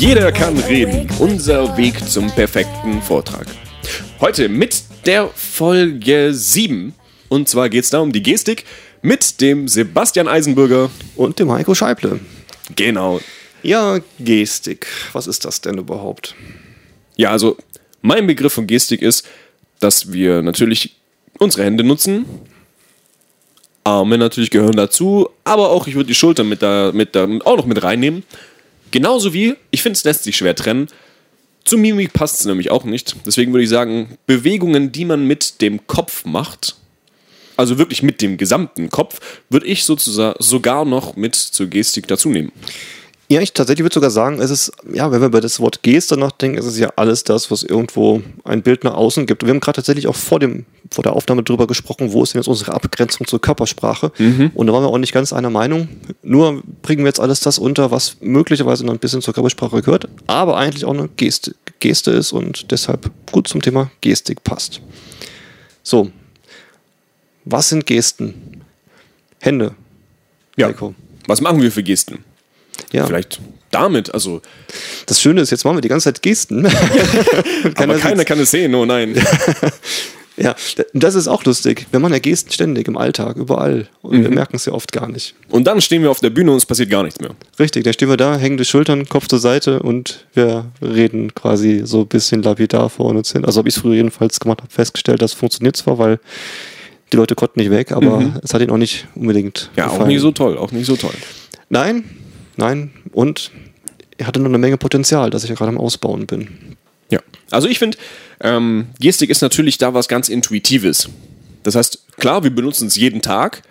Jeder kann reden. Unser Weg zum perfekten Vortrag. Heute mit der Folge 7. Und zwar geht es da um die Gestik mit dem Sebastian Eisenbürger. Und dem Heiko Scheible. Genau. Ja, Gestik. Was ist das denn überhaupt? Ja, also mein Begriff von Gestik ist, dass wir natürlich unsere Hände nutzen. Arme natürlich gehören dazu, aber auch ich würde die Schultern mit da, mit da auch noch mit reinnehmen. Genauso wie, ich finde, es lässt sich schwer trennen. Zu Mimik passt es nämlich auch nicht. Deswegen würde ich sagen, Bewegungen, die man mit dem Kopf macht, also wirklich mit dem gesamten Kopf, würde ich sozusagen sogar noch mit zur Gestik dazu nehmen. Ja, ich tatsächlich würde sogar sagen, es ist, ja, wenn wir über das Wort Geste nachdenken, ist es ja alles das, was irgendwo ein Bild nach außen gibt. Und wir haben gerade tatsächlich auch vor, dem, vor der Aufnahme darüber gesprochen, wo ist denn jetzt unsere Abgrenzung zur Körpersprache. Mhm. Und da waren wir auch nicht ganz einer Meinung. Nur bringen wir jetzt alles das unter, was möglicherweise noch ein bisschen zur Körpersprache gehört, aber eigentlich auch eine Geste, Geste ist und deshalb gut zum Thema Gestik passt. So, was sind Gesten? Hände. Ja. Heiko. Was machen wir für Gesten? Ja. Vielleicht damit, also. Das Schöne ist, jetzt machen wir die ganze Zeit Gesten. Aber keiner kann es sehen, oh nein. ja, das ist auch lustig. Wir machen ja Gesten ständig im Alltag, überall. Und mhm. wir merken es ja oft gar nicht. Und dann stehen wir auf der Bühne und es passiert gar nichts mehr. Richtig, dann stehen wir da, hängen die Schultern, Kopf zur Seite und wir reden quasi so ein bisschen lapidar vor uns hin. Also habe ich es früher jedenfalls gemacht, habe festgestellt, das funktioniert zwar, weil die Leute konnten nicht weg, aber mhm. es hat ihnen auch nicht unbedingt. Ja, gefallen. auch nicht so toll, auch nicht so toll. Nein, nein. Und er hatte noch eine Menge Potenzial, das ich ja gerade am Ausbauen bin. Ja, also ich finde, ähm, Gestik ist natürlich da was ganz Intuitives. Das heißt, klar, wir benutzen es jeden Tag,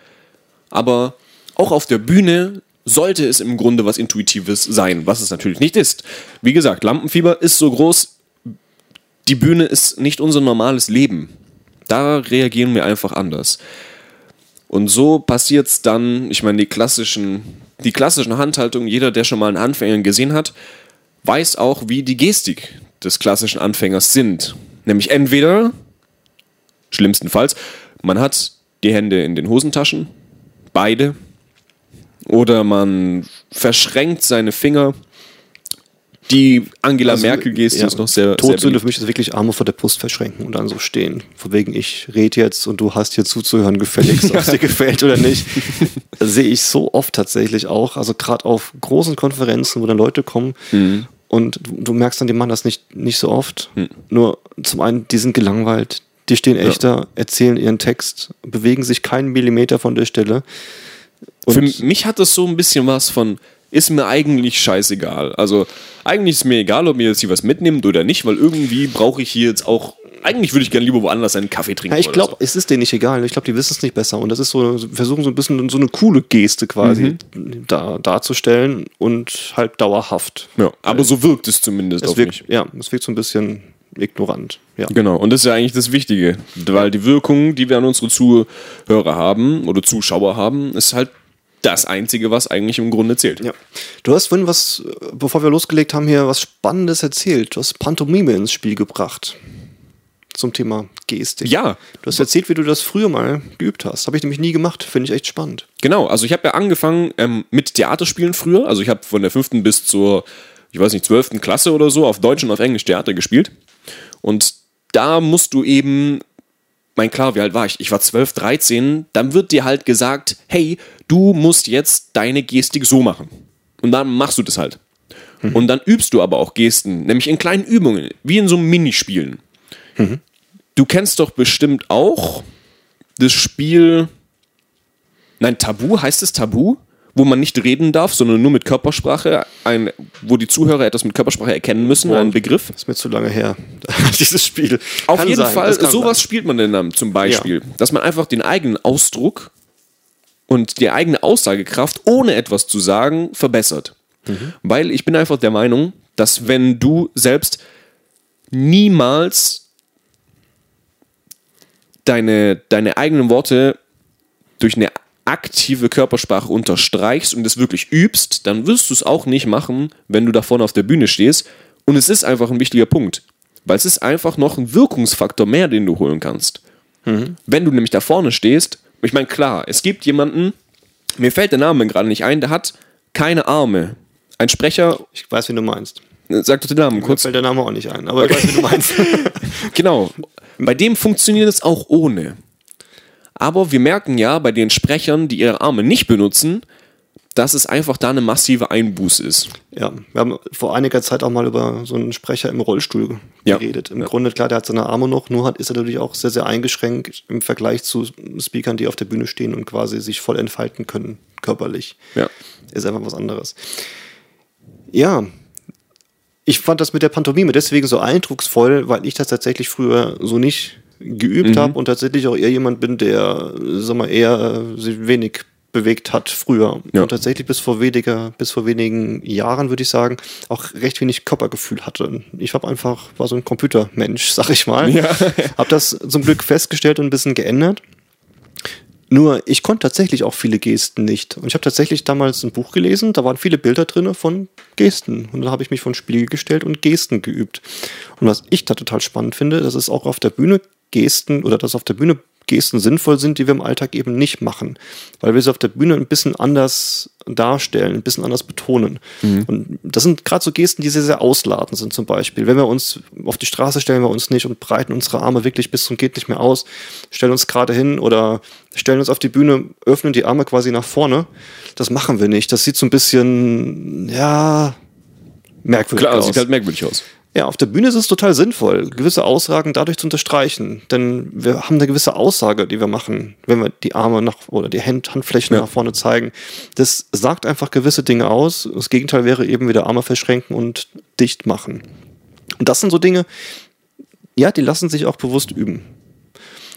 aber auch auf der Bühne sollte es im Grunde was Intuitives sein, was es natürlich nicht ist. Wie gesagt, Lampenfieber ist so groß, die Bühne ist nicht unser normales Leben. Da reagieren wir einfach anders. Und so passiert es dann, ich meine, die klassischen die klassischen Handhaltungen, jeder, der schon mal einen Anfänger gesehen hat, weiß auch, wie die Gestik des klassischen Anfängers sind. Nämlich entweder, schlimmstenfalls, man hat die Hände in den Hosentaschen, beide, oder man verschränkt seine Finger die Angela also, Merkel-Geste ja, ist noch sehr. Todsünde für mich ist wirklich Arme vor der Brust verschränken und dann so stehen. Von wegen, ich rede jetzt und du hast hier zuzuhören, gefälligst, ob es dir gefällt oder nicht. sehe ich so oft tatsächlich auch. Also gerade auf großen Konferenzen, wo dann Leute kommen mhm. und du, du, merkst dann, die machen das nicht, nicht so oft. Mhm. Nur zum einen, die sind gelangweilt, die stehen echter, ja. erzählen ihren Text, bewegen sich keinen Millimeter von der Stelle. Und Für mich hat das so ein bisschen was von, ist mir eigentlich scheißegal. Also eigentlich ist mir egal, ob mir jetzt hier was mitnimmt oder nicht, weil irgendwie brauche ich hier jetzt auch. Eigentlich würde ich gerne lieber woanders einen Kaffee trinken. Ja, ich glaube, so. es ist denen nicht egal. Ich glaube, die wissen es nicht besser. Und das ist so, versuchen so ein bisschen so eine coole Geste quasi mhm. da, darzustellen und halt dauerhaft. Ja, aber so wirkt es zumindest es wirkt, Ja, es wirkt so ein bisschen ignorant. Ja. Genau, und das ist ja eigentlich das Wichtige, weil die Wirkung, die wir an unsere Zuhörer haben oder Zuschauer haben, ist halt das Einzige, was eigentlich im Grunde zählt. Ja. Du hast vorhin was, bevor wir losgelegt haben, hier was Spannendes erzählt. Du hast Pantomime ins Spiel gebracht. Zum Thema Gestik. Ja. Du hast erzählt, wie du das früher mal geübt hast. Habe ich nämlich nie gemacht. Finde ich echt spannend. Genau. Also ich habe ja angefangen ähm, mit Theaterspielen früher. Also ich habe von der fünften bis zur, ich weiß nicht, zwölften Klasse oder so auf Deutsch und auf Englisch Theater gespielt. Und da musst du eben mein klar, wie alt war ich? Ich war 12, 13. Dann wird dir halt gesagt, hey, du musst jetzt deine Gestik so machen. Und dann machst du das halt. Mhm. Und dann übst du aber auch Gesten, nämlich in kleinen Übungen, wie in so Minispielen. Mhm. Du kennst doch bestimmt auch das Spiel. Nein, Tabu, heißt es Tabu? Wo man nicht reden darf, sondern nur mit Körpersprache, ein, wo die Zuhörer etwas mit Körpersprache erkennen müssen, ein Begriff. Das ist mir zu lange her, dieses Spiel. Auf kann jeden sein, Fall, sowas sein. spielt man denn dann zum Beispiel, ja. dass man einfach den eigenen Ausdruck und die eigene Aussagekraft, ohne etwas zu sagen, verbessert. Mhm. Weil ich bin einfach der Meinung, dass wenn du selbst niemals deine, deine eigenen Worte durch eine aktive Körpersprache unterstreichst und es wirklich übst, dann wirst du es auch nicht machen, wenn du da vorne auf der Bühne stehst. Und es ist einfach ein wichtiger Punkt, weil es ist einfach noch ein Wirkungsfaktor mehr, den du holen kannst. Mhm. Wenn du nämlich da vorne stehst, ich meine, klar, es gibt jemanden, mir fällt der Name gerade nicht ein, der hat keine Arme. Ein Sprecher. Ich weiß, wie du meinst. Sag doch den Namen Kurz kurz. fällt der Name auch nicht ein, aber ich weiß, wie du meinst. Genau. Bei dem funktioniert es auch ohne. Aber wir merken ja bei den Sprechern, die ihre Arme nicht benutzen, dass es einfach da eine massive Einbuß ist. Ja, wir haben vor einiger Zeit auch mal über so einen Sprecher im Rollstuhl Ja. geredet. Im Grunde, klar, der hat seine Arme noch, nur hat, ist er natürlich auch sehr, sehr eingeschränkt im Vergleich zu Speakern, die auf der Bühne stehen und quasi sich voll entfalten können, körperlich. Ja. Ist einfach was anderes. Ja, ich fand das mit der Pantomime deswegen so eindrucksvoll, weil ich das tatsächlich früher so nicht geübt habe und tatsächlich auch eher jemand bin, der, sag mal, eher äh, sich wenig bewegt hat früher. Ja. Und tatsächlich bis vor weniger, bis vor wenigen Jahren, würde ich sagen, auch recht wenig Körpergefühl hatte. Ich habe einfach, war so ein Computermensch, sag ich mal. Ja. Habe das zum Glück festgestellt und ein bisschen geändert. Nur, ich konnte tatsächlich auch viele Gesten nicht. Und ich habe tatsächlich damals ein Buch gelesen, da waren viele Bilder drin von Gesten. Und dann habe ich mich vor den Spiegel gestellt und Gesten geübt. Und was ich da total spannend finde, dass es auch auf der Bühne Gesten oder dass auf der Bühne Gesten sinnvoll sind, die wir im Alltag eben nicht machen. Weil wir sie auf der Bühne ein bisschen anders darstellen, ein bisschen anders betonen. Und das sind gerade so Gesten, die sehr, sehr ausladend sind zum Beispiel. Wenn wir uns auf die Straße stellen wir uns nicht und breiten unsere Arme wirklich bis zum geht nicht mehr aus, stellen uns gerade hin oder stellen uns auf die Bühne, öffnen die Arme quasi nach vorne. Das machen wir nicht. Das sieht so ein bisschen, ja, merkwürdig Klar, aus. sieht halt merkwürdig aus. Ja, auf der Bühne ist es total sinnvoll, gewisse Aussagen dadurch zu unterstreichen. Denn wir haben eine gewisse Aussage, die wir machen, wenn wir die Arme nach oder die Hand, Handflächen Ja. nach vorne zeigen. Das sagt einfach gewisse Dinge aus. Das Gegenteil wäre eben wieder Arme verschränken und dicht machen. Und das sind so Dinge, ja, die lassen sich auch bewusst üben.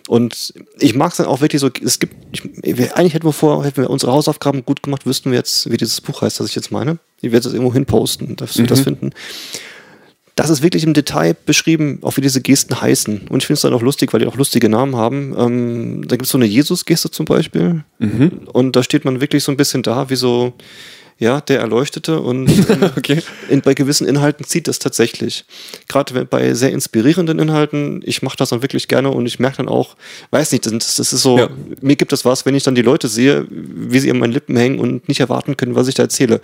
Und ich mag es dann auch wirklich so, es gibt, ich, eigentlich hätten wir vor, hätten wir unsere Hausaufgaben gut gemacht, wüssten wir jetzt, wie dieses Buch heißt, das ich jetzt meine. Ich werde es irgendwo hinposten, dass wir das finden. Das ist wirklich im Detail beschrieben, auch wie diese Gesten heißen. Und ich finde es dann auch lustig, weil die auch lustige Namen haben. Ähm, da gibt es so eine Jesus-Geste zum Beispiel. Und da steht man wirklich so ein bisschen da, wie so, ja, der Erleuchtete. Und Okay. in, bei gewissen Inhalten zieht das tatsächlich. Gerade bei sehr inspirierenden Inhalten, ich mache das dann wirklich gerne und ich merke dann auch, weiß nicht, das, das ist so, Ja. mir gibt es was, wenn ich dann die Leute sehe, wie sie an meinen Lippen hängen und nicht erwarten können, was ich da erzähle.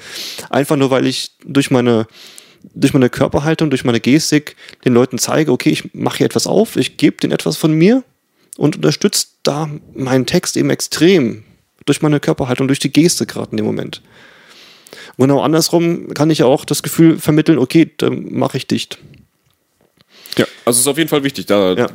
Einfach nur, weil ich durch meine durch meine Körperhaltung, durch meine Gestik den Leuten zeige, okay, ich mache hier etwas auf, ich gebe denen etwas von mir und unterstütze da meinen Text eben extrem durch meine Körperhaltung, durch die Geste gerade in dem Moment. Und genau andersrum kann ich ja auch das Gefühl vermitteln, okay, dann mache ich dicht. Ja, also ist auf jeden Fall wichtig. Da, Ja.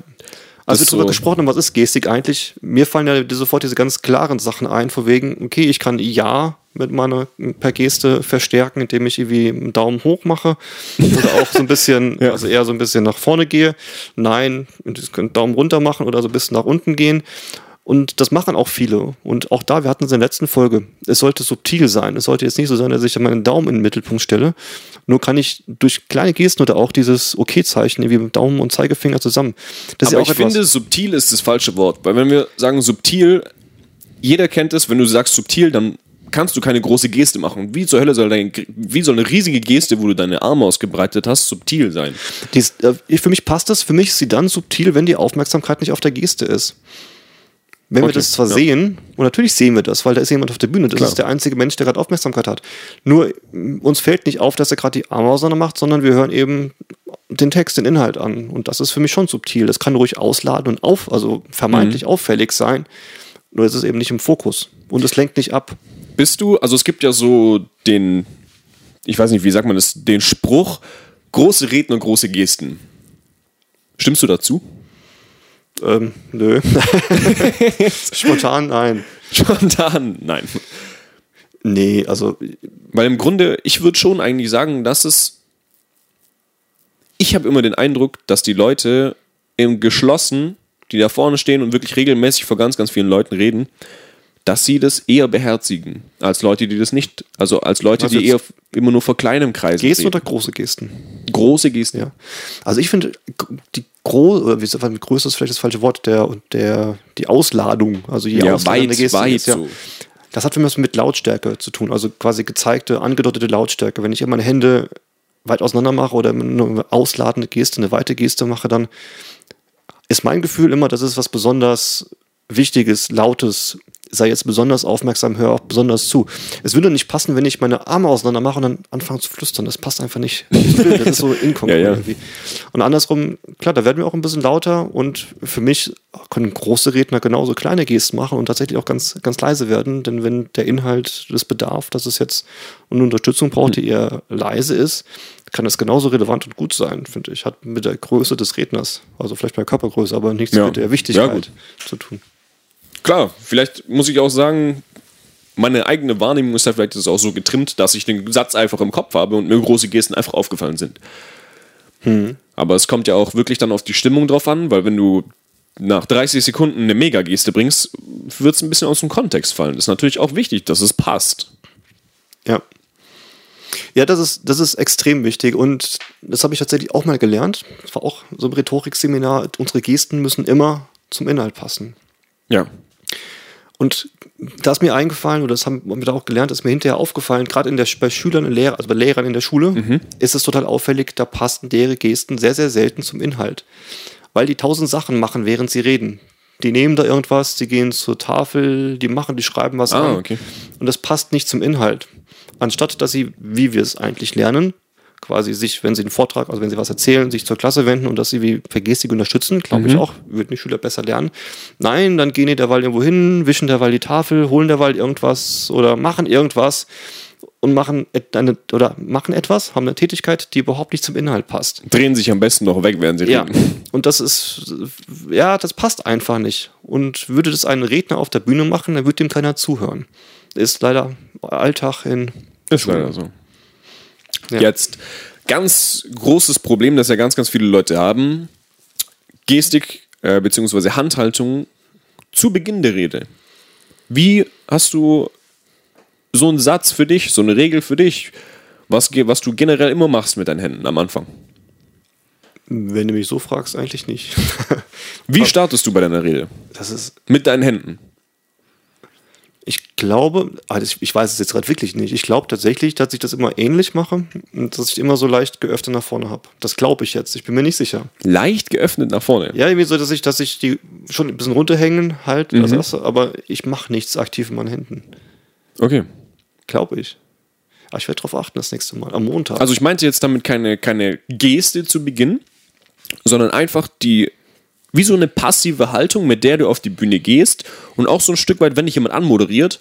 Also darüber so- gesprochen haben, was ist Gestik eigentlich? Mir fallen ja sofort diese ganz klaren Sachen ein, von wegen, okay, ich kann Ja mit meiner per Geste verstärken, indem ich irgendwie einen Daumen hoch mache oder auch so ein bisschen, Ja. also eher so ein bisschen nach vorne gehe. Nein, einen Daumen runter machen oder so ein bisschen nach unten gehen. Und das machen auch viele. Und auch da, wir hatten es in der letzten Folge, es sollte subtil sein. Es sollte jetzt nicht so sein, dass ich meinen Daumen in den Mittelpunkt stelle. Nur kann ich durch kleine Gesten oder auch dieses Okay-Zeichen, wie mit Daumen und Zeigefinger zusammen. Das Aber ja auch ich etwas. finde, subtil ist das falsche Wort. Weil wenn wir sagen subtil, jeder kennt es, wenn du sagst subtil, dann kannst du keine große Geste machen. Wie zur Hölle soll dein, wie soll eine riesige Geste, wo du deine Arme ausgebreitet hast, subtil sein? Dies, äh, für mich passt das, für mich ist sie dann subtil, wenn die Aufmerksamkeit nicht auf der Geste ist. Wenn wir Okay, das zwar ja. sehen, und natürlich sehen wir das, weil da ist jemand auf der Bühne, das Klar. ist der einzige Mensch, der gerade Aufmerksamkeit hat. Nur m, uns fällt nicht auf, dass er gerade die Arme auseinander macht, sondern wir hören eben den Text, den Inhalt an. Und das ist für mich schon subtil. Das kann ruhig ausladen und auf, also vermeintlich Mhm. auffällig sein. Nur ist es eben nicht im Fokus. Und es lenkt nicht ab. Bist du, also es gibt ja so den, ich weiß nicht, wie sagt man das, den Spruch, große Reden und große Gesten. Stimmst du dazu? Ähm, nö. Spontan, nein. Spontan, nein. Nee, also Weil im Grunde, ich würde schon eigentlich sagen, dass es. Ich habe immer den Eindruck, dass die Leute im Geschlossen, die da vorne stehen und wirklich regelmäßig vor ganz, ganz vielen Leuten reden, dass sie das eher beherzigen, als Leute, die das nicht, also als Leute, Was die eher immer nur vor kleinem Kreis Gesten reden. oder große Gesten? große Gesten. Ja. Also ich finde, die große, oder wie man, größte ist vielleicht das falsche Wort, der, der, die Ausladung, also die Ja, ausladende weit, Geste weit ist, ja. so. Das hat für mich was mit Lautstärke zu tun, also quasi gezeigte, angedeutete Lautstärke. Wenn ich immer meine Hände weit auseinander mache oder nur eine ausladende Geste, eine weite Geste mache, dann ist mein Gefühl immer, das ist was besonders Wichtiges, Lautes, sei jetzt besonders aufmerksam, hör auch besonders zu. Es würde nicht passen, wenn ich meine Arme auseinander mache und dann anfange zu flüstern. Das passt einfach nicht. Das ist so inkongruent Ja, ja. irgendwie. Und andersrum, klar, da werden wir auch ein bisschen lauter und für mich können große Redner genauso kleine Gesten machen und tatsächlich auch ganz, ganz leise werden, denn wenn der Inhalt das bedarf, dass es jetzt eine Unterstützung braucht, die eher leise ist, kann das genauso relevant und gut sein, finde ich. Hat mit der Größe des Redners, also vielleicht bei Körpergröße, aber nichts Ja. mit der Ja, Wichtigkeit gut. zu tun. Klar, vielleicht muss ich auch sagen, meine eigene Wahrnehmung ist da vielleicht ist auch so getrimmt, dass ich den Satz einfach im Kopf habe und mir große Gesten einfach aufgefallen sind. Aber es kommt ja auch wirklich dann auf die Stimmung drauf an, weil wenn du nach 30 Sekunden eine Megageste bringst, wird es ein bisschen aus dem Kontext fallen. Das ist natürlich auch wichtig, dass es passt. Ja. Ja, das ist, das ist extrem wichtig und das habe ich tatsächlich auch mal gelernt. Das war auch so ein Rhetorikseminar. Unsere Gesten müssen immer zum Inhalt passen. Ja. Und da ist mir eingefallen, oder das haben wir da auch gelernt, ist mir hinterher aufgefallen, gerade in der, bei Schülern und Lehrern, also bei Lehrern in der Schule, ist es total auffällig, da passen deren Gesten sehr, sehr selten zum Inhalt. Weil die tausend Sachen machen, während sie reden. Die nehmen da irgendwas, die gehen zur Tafel, die machen, die schreiben was Ah, an. okay. Und das passt nicht zum Inhalt. Anstatt dass sie, wie wir es eigentlich lernen, quasi sich, wenn sie einen Vortrag, also wenn sie was erzählen, sich zur Klasse wenden und dass sie wie per Gestik unterstützen, glaube ich auch, würden die Schüler besser lernen. Nein, dann gehen die derweil irgendwo hin, wischen derweil die Tafel, holen derweil irgendwas oder machen irgendwas und machen eine, oder machen etwas, haben eine Tätigkeit, die überhaupt nicht zum Inhalt passt. Drehen sich am besten noch weg, während sie Ja, reden. und das ist, ja, das passt einfach nicht. Und würde das ein Redner auf der Bühne machen, dann würde dem keiner zuhören. Ist leider Alltag in Ist leider so. Ja. Jetzt ganz großes Problem, das ja ganz, ganz viele Leute haben: Gestik äh, bzw. Handhaltung zu Beginn der Rede. Wie hast du so einen Satz für dich, so eine Regel für dich, was, was du generell immer machst mit deinen Händen am Anfang? Wenn du mich so fragst, eigentlich nicht. Wie startest du bei deiner Rede? Das ist, Mit deinen Händen. Ich glaube, ah, das- ich weiß es jetzt gerade wirklich nicht. Ich glaube tatsächlich, dass ich das immer ähnlich mache und dass ich immer so leicht geöffnet nach vorne habe. Das glaube ich jetzt. Ich bin mir nicht sicher. Leicht geöffnet nach vorne. Ja, irgendwie so, dass ich, dass ich die schon ein bisschen runterhängen halt, das erste, aber ich mache nichts aktiv in meinen Händen. Okay. Glaube ich. Aber ich werde darauf achten das nächste Mal. Am Montag. Also ich meinte jetzt damit keine, keine Geste zu Beginn, sondern einfach die, wie so eine passive Haltung, mit der du auf die Bühne gehst und auch so ein Stück weit, wenn dich jemand anmoderiert,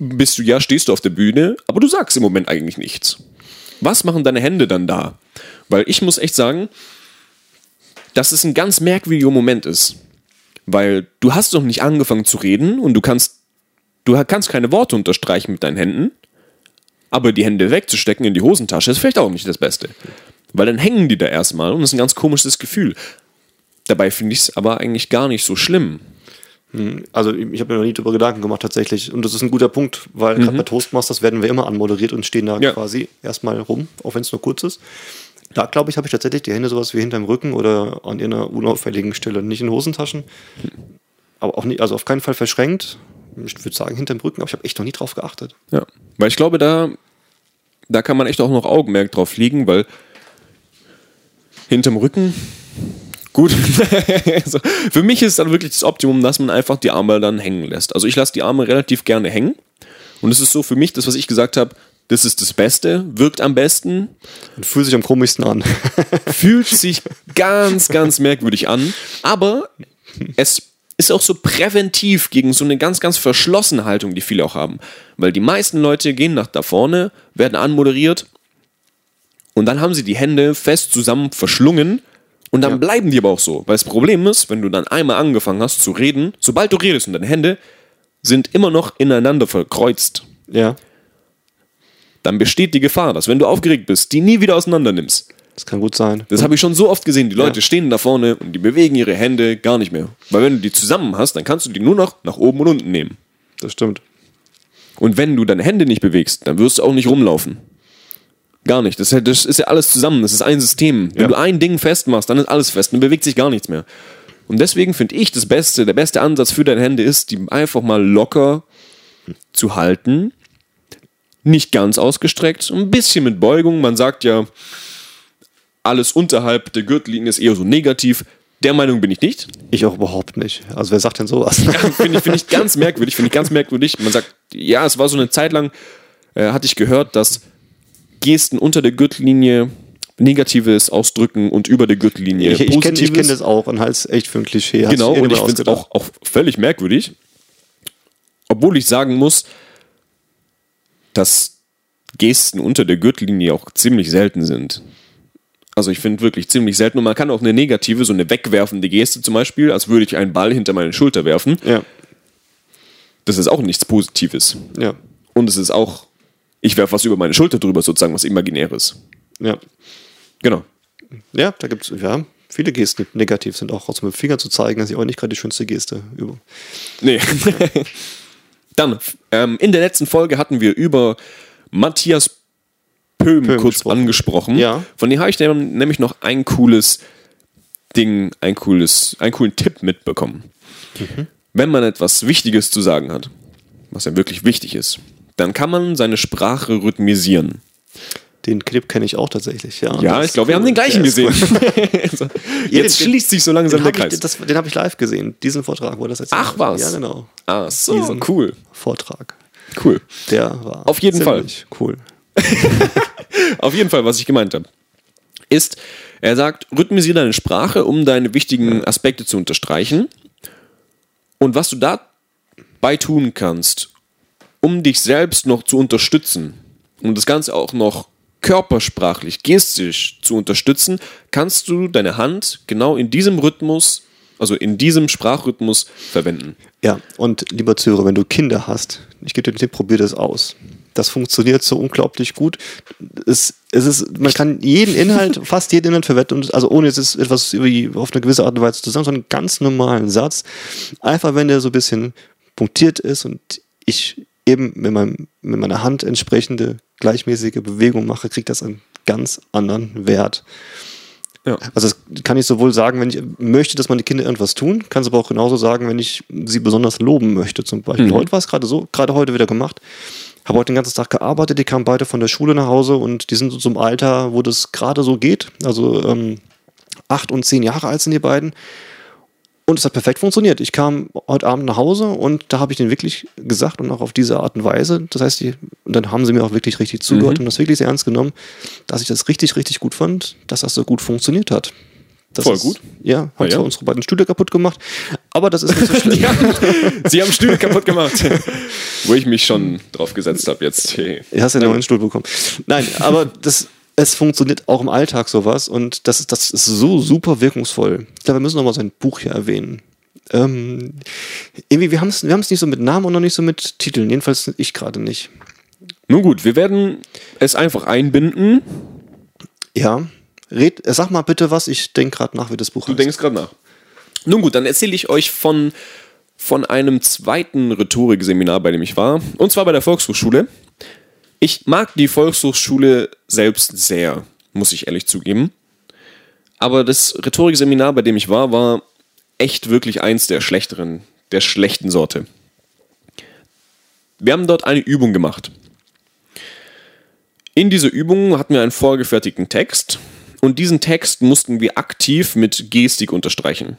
bist du ja, stehst du auf der Bühne, aber du sagst im Moment eigentlich nichts. Was machen deine Hände dann da? Weil ich muss echt sagen, dass es ein ganz merkwürdiger Moment ist. Weil du hast noch nicht angefangen zu reden und du kannst, du kannst keine Worte unterstreichen mit deinen Händen. Aber die Hände wegzustecken in die Hosentasche ist vielleicht auch nicht das Beste. Weil dann hängen die da erstmal und das ist ein ganz komisches Gefühl. Dabei finde ich es aber eigentlich gar nicht so schlimm. Also ich habe mir noch nie darüber Gedanken gemacht tatsächlich. Und das ist ein guter Punkt, weil gerade bei Toastmasters werden wir immer anmoderiert und stehen da Ja. quasi erstmal rum, auch wenn es nur kurz ist. Da glaube ich, habe ich tatsächlich die Hände sowas wie hinterm Rücken oder an irgendeiner unauffälligen Stelle. Nicht in Hosentaschen, aber auch nicht, also auf keinen Fall verschränkt. Ich würde sagen hinterm Rücken, aber ich habe echt noch nie drauf geachtet. Ja. Weil ich glaube, da, da kann man echt auch noch Augenmerk drauf legen, weil hinterm Rücken, gut. also, für mich ist dann wirklich das Optimum, dass man einfach die Arme dann hängen lässt. Also ich lasse die Arme relativ gerne hängen. Und es ist so für mich, das, was ich gesagt habe, das ist das Beste, wirkt am besten, Und fühlt sich am komischsten an. fühlt sich ganz, ganz merkwürdig an, aber es ist auch so präventiv gegen so eine ganz, ganz verschlossene Haltung, die viele auch haben. Weil die meisten Leute gehen nach da vorne, werden anmoderiert und dann haben sie die Hände fest zusammen verschlungen und dann Ja. bleiben die aber auch so. Weil das Problem ist, wenn du dann einmal angefangen hast zu reden, sobald du redest und deine Hände sind immer noch ineinander verkreuzt, ja, dann besteht die Gefahr, dass wenn du aufgeregt bist, die nie wieder auseinander nimmst. das kann gut sein. Das habe ich schon so oft gesehen. Die Leute Ja. stehen da vorne und die bewegen ihre Hände gar nicht mehr. Weil wenn du die zusammen hast, dann kannst du die nur noch nach oben und unten nehmen. Das stimmt. Und wenn du deine Hände nicht bewegst, dann wirst du auch nicht rumlaufen. Gar nicht. Das ist ja, das ist ja alles zusammen. Das ist ein System. Wenn Ja. du ein Ding festmachst, dann ist alles fest. Dann bewegt sich gar nichts mehr. Und deswegen finde ich das Beste, der beste Ansatz für deine Hände ist, die einfach mal locker zu halten. Nicht ganz ausgestreckt. Ein bisschen mit Beugung. Man sagt ja, alles unterhalb der Gürtellinie ist eher so negativ. Der Meinung bin ich nicht. Ich auch überhaupt nicht. Also wer sagt denn sowas? finde ich, find ich ganz merkwürdig. Finde ich ganz merkwürdig. Man sagt, ja, es war so eine Zeit lang, äh, hatte ich gehört, dass Gesten unter der Gürtellinie Negatives ausdrücken und über der Gürtellinie Ich, ich kenne kenn das auch und halte es echt für ein Klischee. Hat Genau, und ich finde es auch, auch völlig merkwürdig. Obwohl ich sagen muss, dass Gesten unter der Gürtellinie auch ziemlich selten sind. Also ich finde wirklich ziemlich selten. Und man kann auch eine negative, so eine wegwerfende Geste zum Beispiel, als würde ich einen Ball hinter meine Schulter werfen. Ja, Das ist auch nichts Positives. ja, Und es ist auch, ich werfe was über meine Schulter drüber, sozusagen was Imaginäres. ja. Genau. Ja, da gibt es ja, viele Gesten, negativ sind. Auch aus mit dem Finger zu zeigen, das ist ja auch nicht gerade die schönste Geste. Über- Nee. Dann, ähm, in der letzten Folge hatten wir über Matthias Pöhm, Pöhm kurz gesprochen. angesprochen. Ja. Von dem habe ich nämlich noch ein cooles Ding, ein cooles, einen coolen Tipp mitbekommen. Mhm. Wenn man etwas Wichtiges zu sagen hat, was ja wirklich wichtig ist, dann kann man seine Sprache rhythmisieren. Den Clip kenne ich auch tatsächlich, ja. Ja, ich glaube, wir haben den gleichen gesehen. Also, Ja, Jetzt den- schließt sich so langsam Den der habe ich, Kreis. das, den hab ich live gesehen, diesen Vortrag, wo er das erzählt Ach, hat. was? Ja, genau. ah, so, Diesen cool. Vortrag. Cool. Der war Auf jeden Fall. cool. Auf jeden Fall, was ich gemeint habe, ist, er sagt, rhythmisiere deine Sprache, um deine wichtigen Aspekte zu unterstreichen. Und was du dabei tun kannst, um dich selbst noch zu unterstützen und das Ganze auch noch körpersprachlich, gestisch zu unterstützen, kannst du deine Hand genau in diesem Rhythmus, also in diesem Sprachrhythmus verwenden. Ja, und lieber Zuhörer, wenn du Kinder hast, ich gebe dir den Tipp, probier das aus. Das funktioniert so unglaublich gut. Es, es ist, man kann jeden Inhalt, fast jeden Inhalt verwenden, und- also ohne jetzt etwas auf eine gewisse Art und Weise zu sagen, sondern einen ganz normalen Satz. Einfach, wenn der so ein bisschen punktiert ist und ich eben mit, meinem, mit meiner Hand entsprechende gleichmäßige Bewegung mache, kriegt das einen ganz anderen Wert. Ja. Also das kann ich sowohl sagen, wenn ich möchte, dass meine Kinder irgendwas tun, kann es aber auch genauso sagen, wenn ich sie besonders loben möchte. Zum Beispiel heute war es gerade so, gerade heute wieder gemacht. Habe heute den ganzen Tag gearbeitet, die kamen beide von der Schule nach Hause und die sind so zum Alter, wo das gerade so geht. Also ähm, acht und zehn Jahre alt sind die beiden. Und es hat perfekt funktioniert. Ich kam heute Abend nach Hause und da habe ich den wirklich gesagt und auch auf diese Art und Weise. Das heißt, die, und dann haben sie mir auch wirklich richtig zugehört und das wirklich sehr ernst genommen, dass ich das richtig, richtig gut fand, dass das so gut funktioniert hat. Das Voll ist, gut. Ja, Ah, ja. zwar unsere beiden Stühle kaputt gemacht, aber das ist nicht so schlimm. Sie haben Stühle kaputt gemacht. Wo ich mich schon drauf gesetzt habe jetzt. Hey. Du hast ja einen neuen Stuhl bekommen. Nein, aber das, es funktioniert auch im Alltag sowas und das ist, das ist so super wirkungsvoll. Ich glaube, wir müssen noch mal sein Buch hier erwähnen. Ähm, irgendwie, wir haben es wir haben's nicht so mit Namen und noch nicht so mit Titeln. Jedenfalls ich gerade nicht. Nun gut, wir werden es einfach einbinden. Ja. Red, äh, sag mal bitte was, ich denke gerade nach, wie das Buch Du denkst gerade nach. Nun gut, dann erzähle ich euch von, von einem zweiten Rhetorikseminar, bei dem ich war. Und zwar bei der Volkshochschule. Ich mag die Volkshochschule selbst sehr, muss ich ehrlich zugeben. Aber das Rhetorikseminar, bei dem ich war, war echt wirklich eins der schlechteren, der schlechten Sorte. Wir haben dort eine Übung gemacht. In dieser Übung hatten wir einen vorgefertigten Text und diesen Text mussten wir aktiv mit Gestik unterstreichen.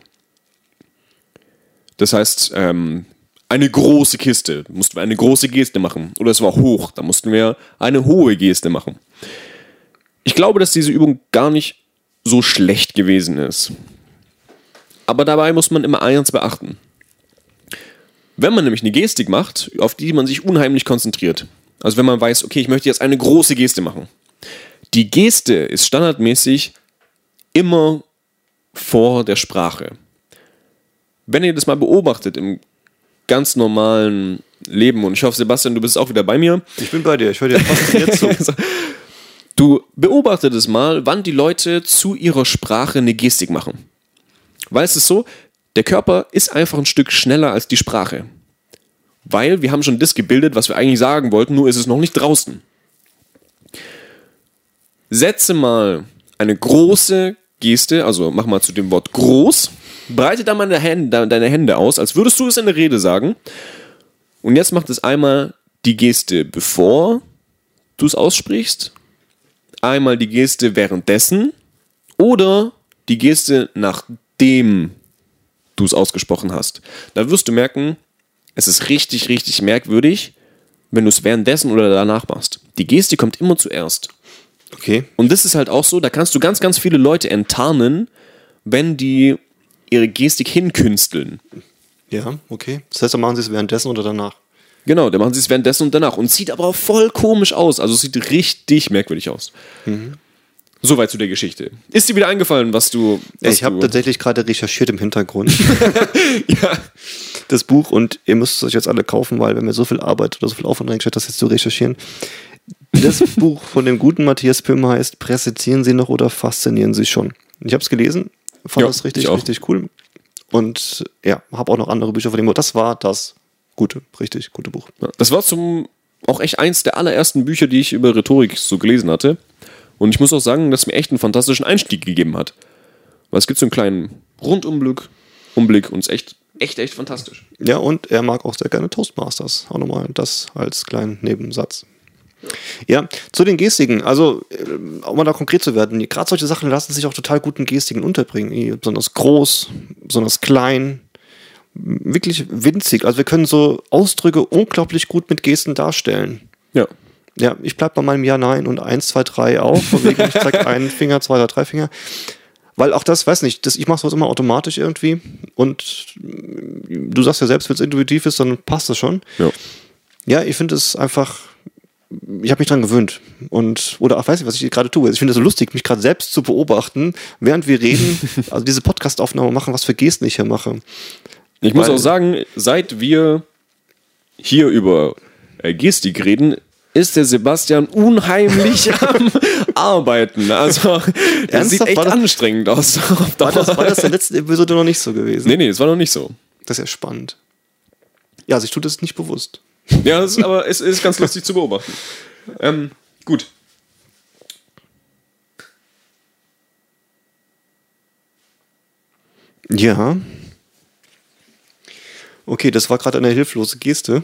Das heißt, ähm, eine große Kiste, mussten wir eine große Geste machen. Oder es war hoch, da mussten wir eine hohe Geste machen. Ich glaube, dass diese Übung gar nicht so schlecht gewesen ist. Aber dabei muss man immer eins beachten. Wenn man nämlich eine Gestik macht, auf die man sich unheimlich konzentriert, also wenn man weiß, okay, ich möchte jetzt eine große Geste machen, die Geste ist standardmäßig immer vor der Sprache. Wenn ihr das mal beobachtet im ganz normalen Leben, und ich hoffe, Sebastian, du bist auch wieder bei mir, Ich bin bei dir, ich höre dir fasziniert zu. du beobachtet es mal, wann die Leute zu ihrer Sprache eine Gestik machen. Weil es ist so, der Körper ist einfach ein Stück schneller als die Sprache. Weil wir haben schon das gebildet, was wir eigentlich sagen wollten, nur ist es noch nicht draußen. Setze mal eine große Geste, also mach mal zu dem Wort groß, breite da mal deine Hände, aus, als würdest du es in der Rede sagen. Und jetzt macht es einmal die Geste, bevor du es aussprichst, einmal die Geste währenddessen oder die Geste, nachdem du es ausgesprochen hast. Da wirst du merken, es ist richtig, richtig merkwürdig, wenn du es währenddessen oder danach machst. Die Geste kommt immer zuerst. Okay. Und das ist halt auch so, da kannst du ganz, ganz viele Leute enttarnen, wenn die ihre Gestik hinkünsteln. Ja, okay. Das heißt, dann machen sie es währenddessen oder danach. Genau, dann machen sie es währenddessen und danach. Und sieht aber auch voll komisch aus. Also es sieht richtig merkwürdig aus. Soweit zu der Geschichte. Ist dir wieder eingefallen, was du. Was ich habe tatsächlich gerade recherchiert im Hintergrund ja. das Buch und ihr müsst es euch jetzt alle kaufen, weil wenn mir so viel Arbeit oder so viel Aufwand reingestellt, das jetzt zu recherchieren. Das Buch von dem guten Matthias Püm heißt Präsentieren Sie noch oder faszinieren Sie schon? Ich habe es gelesen, fand Ja, das richtig, richtig cool und ja, habe auch noch andere Bücher von dem Buch. Das war das gute, richtig gute Buch. Ja, Das war zum auch echt eins der allerersten Bücher, die ich über Rhetorik so gelesen hatte. Und ich muss auch sagen, dass es mir echt einen fantastischen Einstieg gegeben hat. Weil es gibt so einen kleinen Rundumblick Umblick und es ist echt, echt, echt fantastisch. Ja, und er mag auch sehr gerne Toastmasters. Auch nochmal das als kleinen Nebensatz. Ja, zu den Gestiken. Also, äh, um mal da konkret zu werden, gerade solche Sachen lassen sich auch total gut in Gestiken unterbringen. Besonders groß, besonders klein, wirklich winzig. Also, wir können so Ausdrücke unglaublich gut mit Gesten darstellen. Ja. Ja, ich bleib bei meinem Ja, Nein und 1, 2, 3 auf. Von wegen, ich zeig einen Finger, zwei oder drei Finger. Weil auch das, weiß nicht, das, ich mache sowas immer automatisch irgendwie. Und du sagst ja selbst, wenn es intuitiv ist, dann passt das schon. ja. Ja, ich finde es einfach, ich habe mich dran gewöhnt. Und, oder ach, weiß nicht, was ich gerade tue. Ich finde es so lustig, mich gerade selbst zu beobachten, während wir reden, also diese Podcast-Aufnahme machen, was für Gesten ich hier mache. Ich muss Weil- auch sagen, seit wir hier über äh, Gestik reden, ist der Sebastian unheimlich am Arbeiten. Also, das sieht echt das- anstrengend aus. War das, war das in der letzten Episode noch nicht so gewesen? nee, nee, das war noch nicht so. Das ist ja spannend. Ja, also ich tue das nicht bewusst. Ja, das ist, aber es ist ganz lustig zu beobachten. Ähm, gut. Ja. Okay, das war gerade eine hilflose Geste.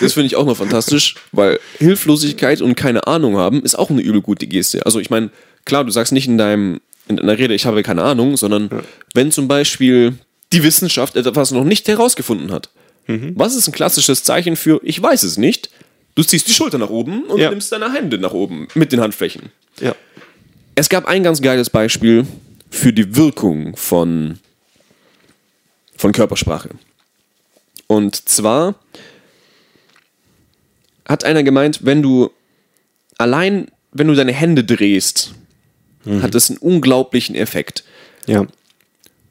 Das finde ich auch noch fantastisch, weil Hilflosigkeit und keine Ahnung haben ist auch eine übel gute Geste. Also ich meine, klar, du sagst nicht in deinem in deiner Rede, ich habe keine Ahnung, sondern wenn zum Beispiel die Wissenschaft etwas noch nicht herausgefunden hat. Was ist ein klassisches Zeichen für ich weiß es nicht? Du ziehst die Schulter nach oben und Ja. nimmst deine Hände nach oben mit den Handflächen. Ja. Es gab ein ganz geiles Beispiel für die Wirkung von, von Körpersprache. Und zwar hat einer gemeint, wenn du allein, wenn du deine Hände drehst, hat das einen unglaublichen Effekt. Ja.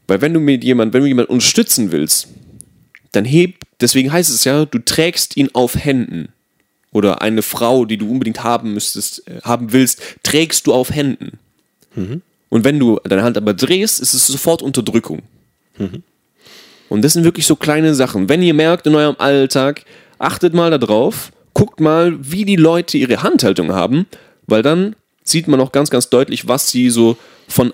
Weil wenn du mit jemand, wenn du jemanden unterstützen willst, dann heb, deswegen heißt es ja, du trägst ihn auf Händen. Oder eine Frau, die du unbedingt haben müsstest, äh, haben willst, trägst du auf Händen. Und wenn du deine Hand aber drehst, ist es sofort Unterdrückung. Und das sind wirklich so kleine Sachen. Wenn ihr merkt in eurem Alltag, achtet mal darauf, guckt mal, wie die Leute ihre Handhaltung haben, weil dann sieht man auch ganz, ganz deutlich, was sie so von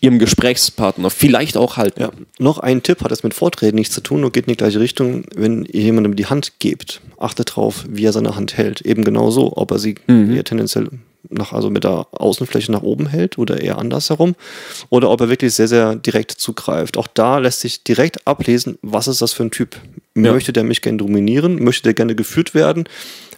ihrem Gesprächspartner vielleicht auch halten. Ja, noch ein Tipp hat es mit Vorträgen nichts zu tun und geht in die gleiche Richtung. Wenn ihr jemandem die Hand gebt, achtet drauf, wie er seine Hand hält. Eben genauso, ob er sie eher tendenziell nach, also mit der Außenfläche nach oben hält oder eher andersherum oder ob er wirklich sehr, sehr direkt zugreift. Auch da lässt sich direkt ablesen, was ist das für ein Typ. Ja. Möchte der mich gerne dominieren? Möchte der gerne geführt werden?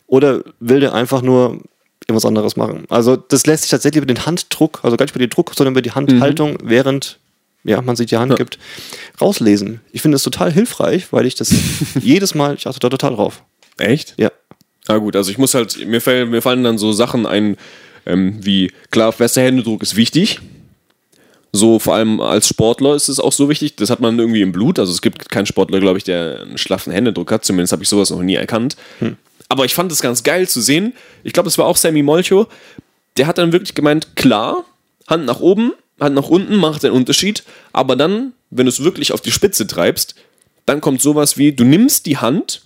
Oder will der einfach nur irgendwas anderes machen? Also das lässt sich tatsächlich über den Handdruck, also gar nicht über den Druck, sondern über die Handhaltung, während ja, man sich die Hand gibt, rauslesen. Ich finde das total hilfreich, weil ich das jedes Mal, ich achte da total drauf. Echt? Ja. Na gut, also ich muss halt, mir, fallen, mir fallen dann so Sachen ein, ähm, wie, klar, fester Händedruck ist wichtig. So, vor allem als Sportler ist es auch so wichtig, das hat man irgendwie im Blut. Also es gibt keinen Sportler, glaube ich, der einen schlaffen Händedruck hat. Zumindest habe ich sowas noch nie erkannt. Aber ich fand es ganz geil zu sehen. Ich glaube, es war auch Sammy Molcho. Der hat dann wirklich gemeint, klar, Hand nach oben, Hand nach unten macht einen Unterschied. Aber dann, wenn du es wirklich auf die Spitze treibst, dann kommt sowas wie, du nimmst die Hand,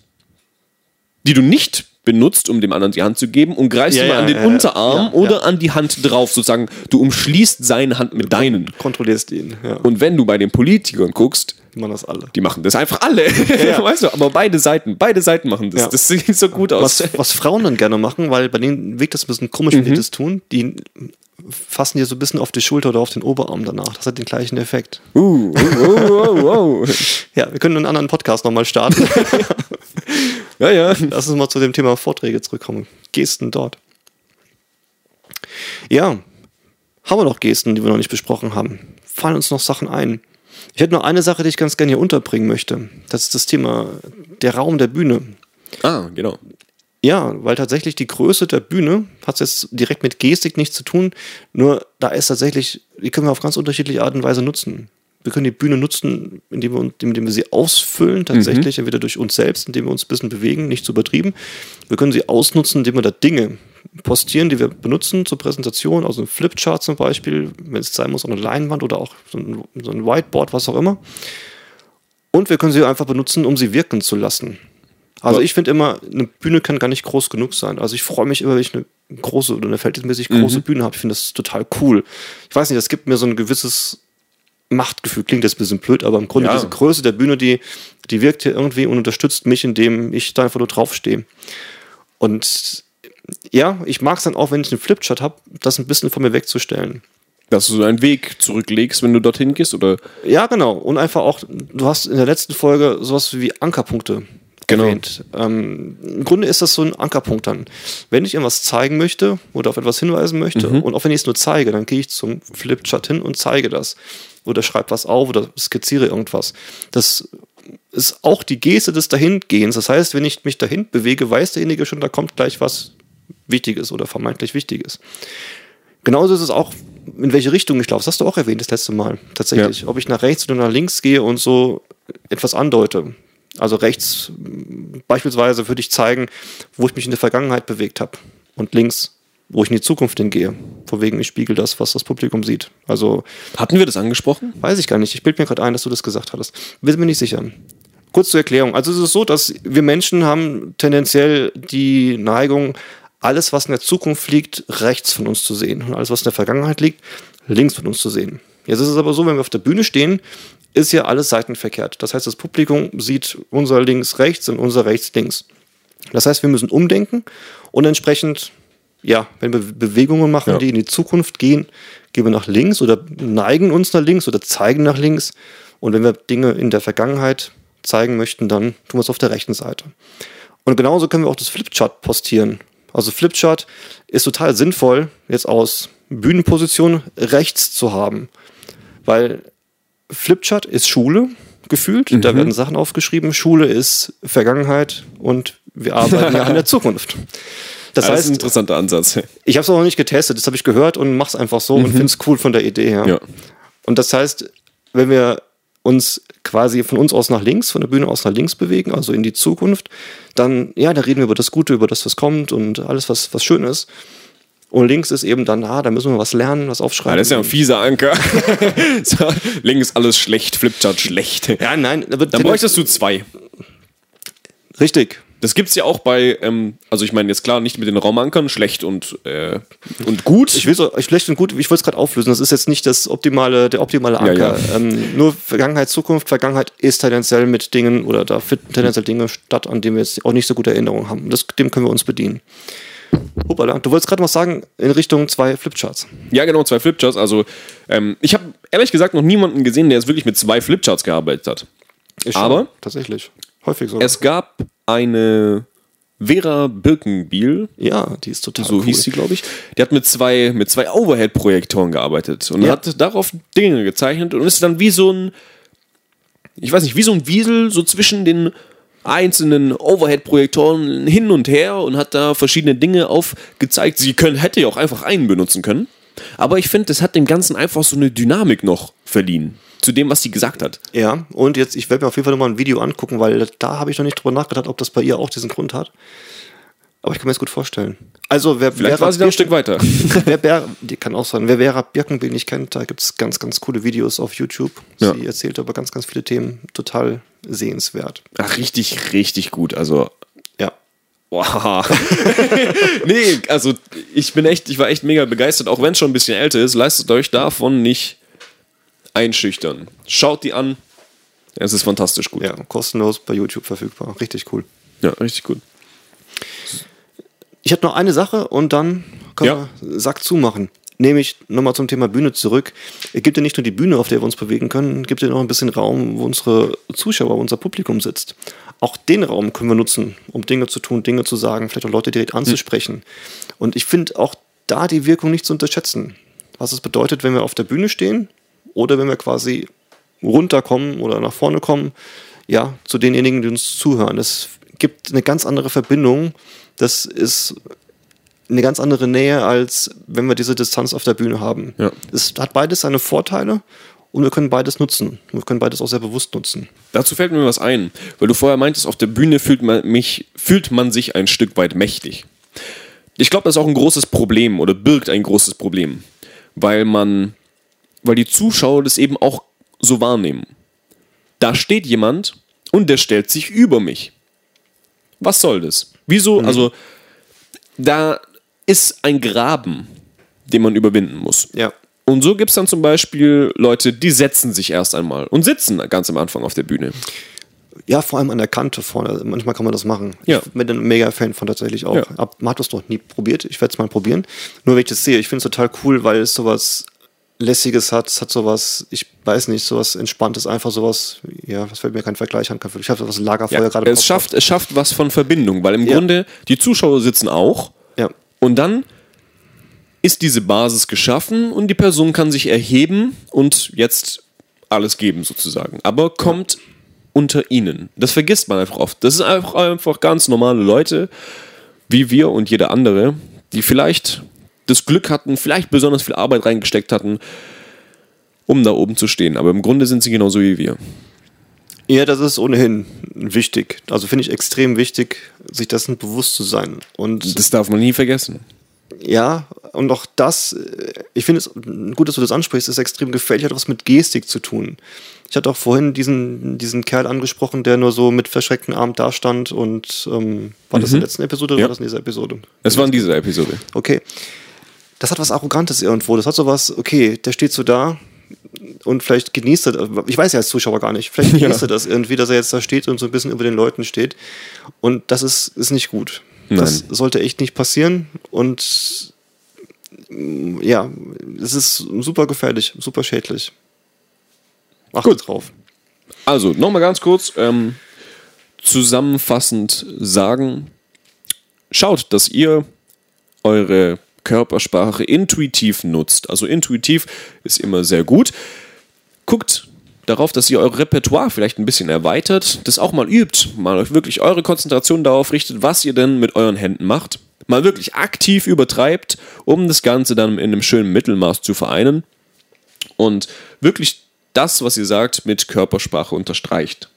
die du nicht benutzt, um dem anderen die Hand zu geben und greifst Ja, mal ja, an den ja. Unterarm oder an die Hand drauf, sozusagen. Du umschließt seine Hand mit deinen. Kontrollierst ihn. Ja. Und wenn du bei den Politikern guckst, man das alle. die machen das einfach alle. weißt du, aber beide Seiten, beide Seiten machen das. Das sieht so gut aus. Was, was Frauen dann gerne machen, weil bei denen wirkt das ein bisschen komisch, Mhm. wenn die das tun, die fassen dir so ein bisschen auf die Schulter oder auf den Oberarm danach. Das hat den gleichen Effekt. Uh, uh, uh, uh, uh. Ja, wir können einen anderen Podcast nochmal starten. Ja, ja. Lass uns mal zu dem Thema Vorträge zurückkommen. Gesten dort. Ja, haben wir noch Gesten, die wir noch nicht besprochen haben? Fallen uns noch Sachen ein? Ich hätte noch eine Sache, die ich ganz gerne hier unterbringen möchte. Das ist das Thema der Raum der Bühne. Ah, genau. Ja, weil tatsächlich die Größe der Bühne hat jetzt direkt mit Gestik nichts zu tun. Nur da ist tatsächlich, die können wir auf ganz unterschiedliche Art und Weise nutzen. Wir können die Bühne nutzen, indem wir, indem wir sie ausfüllen, tatsächlich, entweder durch uns selbst, indem wir uns ein bisschen bewegen, nicht zu übertrieben. Wir können sie ausnutzen, indem wir da Dinge postieren, die wir benutzen zur Präsentation, also ein Flipchart zum Beispiel, wenn es sein muss, auf eine Leinwand oder auch so ein, so ein Whiteboard, was auch immer. Und wir können sie einfach benutzen, um sie wirken zu lassen. Also ich finde immer, eine Bühne kann gar nicht groß genug sein. Also ich freue mich immer, wenn ich eine große oder eine verhältnismäßig große Bühne habe. Ich finde das total cool. Ich weiß nicht, das gibt mir so ein gewisses Machtgefühl. Klingt jetzt ein bisschen blöd, aber im Grunde Ja. diese Größe der Bühne, die, die wirkt hier irgendwie und unterstützt mich, indem ich da einfach nur draufstehe. Und ja, ich mag es dann auch, wenn ich einen Flipchart habe, das ein bisschen von mir wegzustellen. Dass du so einen Weg zurücklegst, wenn du dorthin gehst, oder? Ja, genau. Und einfach auch, du hast in der letzten Folge sowas wie Ankerpunkte Genau. erwähnt. Ähm, Im Grunde ist das so ein Ankerpunkt dann. Wenn ich irgendwas zeigen möchte oder auf etwas hinweisen möchte und auch wenn ich es nur zeige, dann gehe ich zum Flipchart hin und zeige das. Oder schreibe was auf oder skizziere irgendwas. Das ist auch die Geste des Dahingehens. Das heißt, wenn ich mich dahin bewege, weiß derjenige schon, da kommt gleich was Wichtiges oder vermeintlich Wichtiges. Genauso ist es auch, in welche Richtung ich laufe. Das hast du auch erwähnt das letzte Mal. Tatsächlich. Ob ich nach rechts oder nach links gehe und so etwas andeute. Also rechts m, beispielsweise würde ich zeigen, wo ich mich in der Vergangenheit bewegt habe. Und links, wo ich in die Zukunft hingehe. Von wegen, ich spiegel das, was das Publikum sieht. Also Hatten wir das angesprochen? Weiß ich gar nicht. Ich bilde mir gerade ein, dass du das gesagt hattest. Bin mir nicht sicher. Kurz zur Erklärung. Also es ist so, dass wir Menschen haben tendenziell die Neigung, alles, was in der Zukunft liegt, rechts von uns zu sehen. Und alles, was in der Vergangenheit liegt, links von uns zu sehen. Jetzt ist es aber so, wenn wir auf der Bühne stehen, ist ja alles seitenverkehrt. Das heißt, das Publikum sieht unser links rechts und unser rechts links. Das heißt, wir müssen umdenken und entsprechend, ja, wenn wir Bewegungen machen, Ja. die in die Zukunft gehen, gehen wir nach links oder neigen uns nach links oder zeigen nach links. Und wenn wir Dinge in der Vergangenheit zeigen möchten, dann tun wir es auf der rechten Seite. Und genauso können wir auch das Flipchart postieren. Also Flipchart ist total sinnvoll, jetzt aus Bühnenposition rechts zu haben. Weil Flipchart ist Schule, gefühlt. Da werden Sachen aufgeschrieben. Schule ist Vergangenheit und wir arbeiten ja an der Zukunft. Das Das, das ist ein heißt, interessanter Ansatz. ich habe es auch noch nicht getestet, das habe ich gehört und mache es einfach so und finde es cool von der Idee her. Ja. Und das heißt, wenn wir uns quasi von uns aus nach links, von der Bühne aus nach links bewegen, also in die Zukunft, dann, ja, da reden wir über das Gute, über das, was kommt und alles, was, was schön ist. Und links ist eben dann, ah, da müssen wir was lernen, was Ja, aufschreiben. das ist ja ein fieser Anker. so, links alles schlecht, Flipchart schlecht. ja, nein, da Dann bräuchtest du zwei. richtig. Das gibt's ja auch bei, ähm, also ich meine jetzt klar, nicht mit den Raumankern, schlecht und, äh, und gut. Ich will so, schlecht und gut, ich wollte es gerade auflösen. Das ist jetzt nicht das optimale, der optimale Ja, Anker. ja. Ähm, nur Vergangenheit, Zukunft. Vergangenheit ist tendenziell mit Dingen oder da finden tendenziell Dinge statt, an denen wir jetzt auch nicht so gute Erinnerungen haben. Das, dem können wir uns bedienen. Hoppala, du wolltest gerade was sagen in Richtung zwei Flipcharts. Ja, genau, zwei Flipcharts. Also, ähm, ich habe ehrlich gesagt noch niemanden gesehen, der jetzt wirklich mit zwei Flipcharts gearbeitet hat. Ist Aber- schon, tatsächlich. Häufig so. Es gab eine Vera Birkenbiel, ja, die ist total so cool. hieß sie, glaube ich. Die hat mit zwei, mit zwei Overhead-Projektoren gearbeitet und Ja. hat darauf Dinge gezeichnet und ist dann wie so ein, ich weiß nicht, wie so ein Wiesel so zwischen den einzelnen Overhead-Projektoren hin und her und hat da verschiedene Dinge aufgezeigt. Sie können, hätte ja auch einfach einen benutzen können. Aber ich finde, das hat dem Ganzen einfach so eine Dynamik noch verliehen. Zu dem, was sie gesagt hat. Ja, und jetzt, ich werde mir auf jeden Fall nochmal ein Video angucken, weil da habe ich noch nicht drüber nachgedacht, ob das bei ihr auch diesen Grund hat. Aber ich kann mir das gut vorstellen. Also, wer Vielleicht Vera war sie da ein Stück weiter. wer Ber die kann auch sein. Wer Vera Birkenbill nicht kennt, da gibt es ganz, ganz coole Videos auf YouTube. Ja. Sie erzählt über ganz, ganz viele Themen. Total sehenswert. Ach, richtig, richtig gut. Also, Ja. Wow. nee, also ich bin echt, ich war echt mega begeistert, auch wenn es schon ein bisschen älter ist. Leistet euch davon nicht einschüchtern. Schaut die an. Es ist fantastisch gut. Ja, kostenlos bei YouTube verfügbar. Richtig cool. Ja, richtig gut. Ich habe noch eine Sache und dann können Ja. wir Sack zumachen. Nehme ich nochmal zum Thema Bühne zurück. Es gibt ja nicht nur die Bühne, auf der wir uns bewegen können, es gibt ja noch ein bisschen Raum, wo unsere Zuschauer, unser Publikum sitzt. Auch den Raum können wir nutzen, um Dinge zu tun, Dinge zu sagen, vielleicht auch Leute direkt anzusprechen. Und ich finde auch da die Wirkung nicht zu unterschätzen. Was es bedeutet, wenn wir auf der Bühne stehen oder wenn wir quasi runterkommen oder nach vorne kommen, ja, zu denjenigen, die uns zuhören. Es gibt eine ganz andere Verbindung. Das ist eine ganz andere Nähe, als wenn wir diese Distanz auf der Bühne haben. Ja. Es hat beides seine Vorteile und wir können beides nutzen. Wir können beides auch sehr bewusst nutzen. Dazu fällt mir was ein, weil du vorher meintest, auf der Bühne fühlt man, mich, fühlt man sich ein Stück weit mächtig. Ich glaube, das ist auch ein großes Problem oder birgt ein großes Problem, weil man, weil die Zuschauer das eben auch so wahrnehmen. Da steht jemand und der stellt sich über mich. Was soll das? Wieso? Also, da ist ein Graben, den man überwinden muss. Ja. Und so gibt es dann zum Beispiel Leute, die setzen sich erst einmal und sitzen ganz am Anfang auf der Bühne. Ja, vor allem an der Kante vorne. Manchmal kann man das machen. Ja. Ich bin ein mega Fan von tatsächlich auch. Ja. Ab, man hat das noch nie probiert. Ich werde es mal probieren. Nur wenn ich das sehe, ich finde es total cool, weil es sowas Lässiges hat. Es hat sowas, ich weiß nicht, sowas Entspanntes, einfach sowas, ja, was fällt mir kein Vergleich an. Ich habe sowas Lagerfeuer Ja, gerade es, schafft, es schafft was von Verbindung, weil im Ja. Grunde die Zuschauer sitzen auch Ja. Und dann ist diese Basis geschaffen und die Person kann sich erheben und jetzt alles geben sozusagen. Aber kommt unter ihnen. Das vergisst man einfach oft. Das sind einfach, einfach ganz normale Leute, wie wir und jeder andere, die vielleicht das Glück hatten, vielleicht besonders viel Arbeit reingesteckt hatten, um da oben zu stehen. Aber im Grunde sind sie genauso wie wir. Ja, das ist ohnehin wichtig. Also finde ich extrem wichtig, sich dessen bewusst zu sein. Und Das darf man nie vergessen. ja, und auch das, äh, ich finde es gut, dass du das ansprichst, ist extrem gefährlich, hat was mit Gestik zu tun. Ich hatte auch vorhin diesen, diesen Kerl angesprochen, der nur so mit verschreckten Armen dastand und ähm, war das in der letzten Episode oder Ja. war das in dieser Episode? Es war in dieser Episode. Okay. Das hat was Arrogantes irgendwo. Das hat so was, okay, der steht so da und vielleicht genießt er, ich weiß ja als Zuschauer gar nicht, vielleicht Ja. genießt er das irgendwie, dass er jetzt da steht und so ein bisschen über den Leuten steht. Und das ist, ist nicht gut. Das Nein. sollte echt nicht passieren und ja, es ist super gefährlich, super schädlich. Achtet Gut. drauf. Also, nochmal ganz kurz ähm, zusammenfassend sagen, schaut, dass ihr eure Körpersprache intuitiv nutzt. Also intuitiv ist immer sehr gut. Guckt darauf, dass ihr euer Repertoire vielleicht ein bisschen erweitert, das auch mal übt, mal euch wirklich eure Konzentration darauf richtet, was ihr denn mit euren Händen macht, mal wirklich aktiv übertreibt, um das Ganze dann in einem schönen Mittelmaß zu vereinen und wirklich das, was ihr sagt, mit Körpersprache unterstreicht.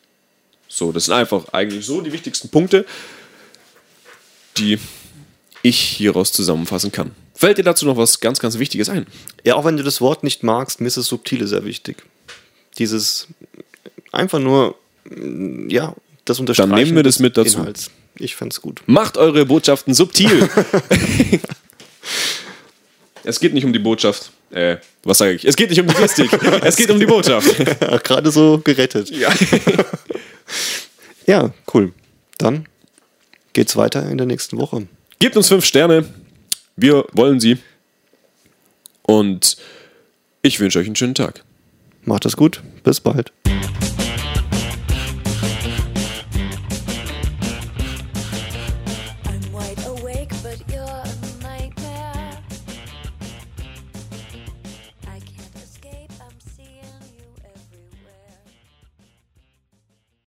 So, das sind einfach eigentlich so die wichtigsten Punkte, die ich hieraus zusammenfassen kann. Fällt dir dazu noch was ganz, ganz Wichtiges ein? Ja, auch wenn du das Wort nicht magst, mir ist das Subtile sehr wichtig. Dieses einfach nur, ja, das Unterstreichen nehmen wir das mit dazu. Inhalts. Ich fände gut. Macht eure Botschaften subtil. es geht nicht um die Botschaft. Äh, was sage ich? Es geht nicht um die Gestik. es geht um die Botschaft. Ja, Gerade so gerettet. Ja. Ja, cool. Dann geht's weiter in der nächsten Woche. Gebt uns fünf Sterne. Wir wollen sie. Und ich wünsche euch einen schönen Tag. Macht es gut. Bis bald.